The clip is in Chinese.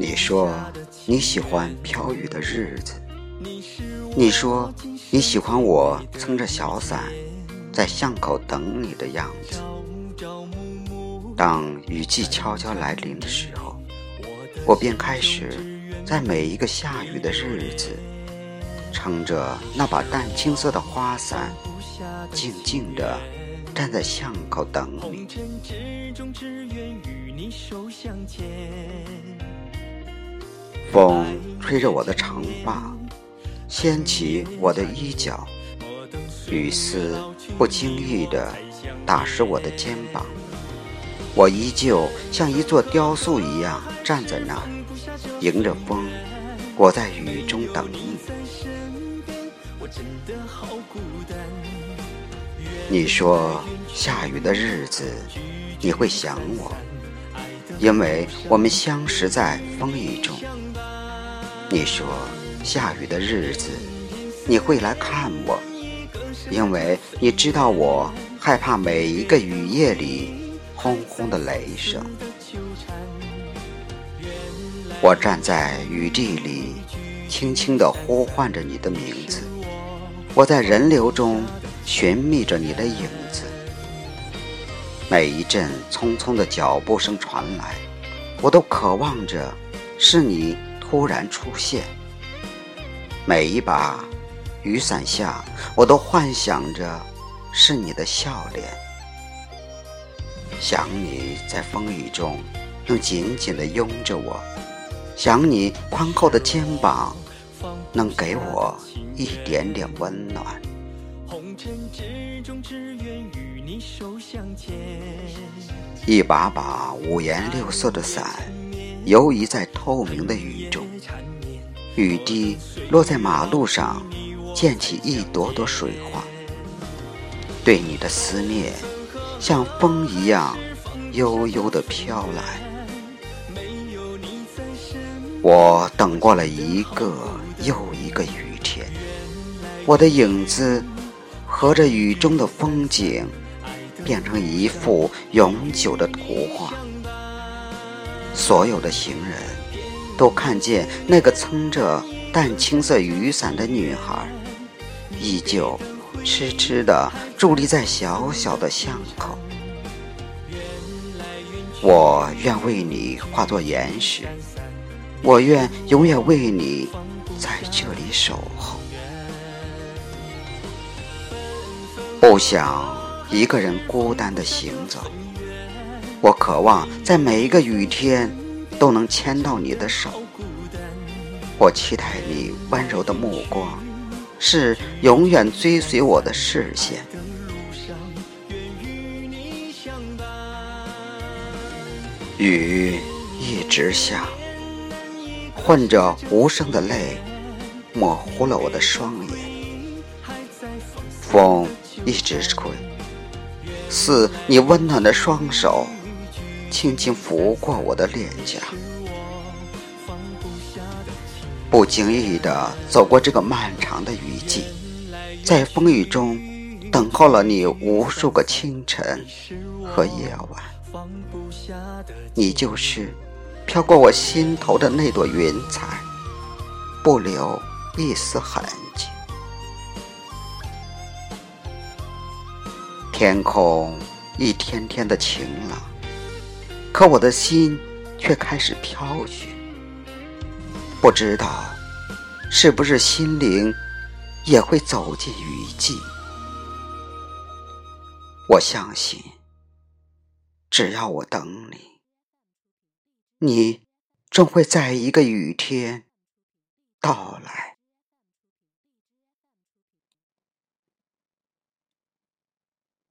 你说你喜欢飘雨的日子，你说你喜欢我撑着小伞在巷口等你的样子。当雨季悄悄来临的时候，我便开始在每一个下雨的日子，撑着那把淡青色的花伞，静静地站在巷口等你。风吹着我的长发，掀起我的衣角，雨丝不经意地打湿我的肩膀。我依旧像一座雕塑一样站在那，迎着风，我在雨中等你。你说下雨的日子你会想我，因为我们相识在风雨中。你说下雨的日子你会来看我，因为你知道我害怕每一个雨夜里轰轰的雷声。我站在雨地里，轻轻地呼唤着你的名字。我在人流中寻觅着你的影子。每一阵匆匆的脚步声传来，我都渴望着是你。突然出现，每一把雨伞下，我都幻想着是你的笑脸。想你在风雨中能紧紧地拥着我，想你宽厚的肩膀能给我一点点温暖。红尘之中，只愿与你手相牵一把把五颜六色的伞。游移在透明的雨中，雨滴落在马路上，溅起一朵朵水花。对你的思念，像风一样悠悠地飘来。我等过了一个又一个雨天，我的影子和着雨中的风景，变成一幅永久的图画。所有的行人，都看见那个撑着淡青色雨伞的女孩，依旧痴痴地伫立在小小的巷口。我愿为你化作岩石，我愿永远为你在这里守候。不想一个人孤单地行走。我渴望在每一个雨天都能牵到你的手，我期待你温柔的目光是永远追随我的视线。雨一直下，混着无声的泪，模糊了我的双眼。风一直吹，似你温暖的双手。轻轻拂过我的脸颊，不经意地走过这个漫长的雨季，在风雨中等候了你无数个清晨和夜晚。你就是飘过我心头的那朵云彩，不留一丝痕迹。天空一天天的晴朗。可我的心却开始飘雪，不知道是不是心灵也会走进雨季。我相信，只要我等你，你终会在一个雨天到来。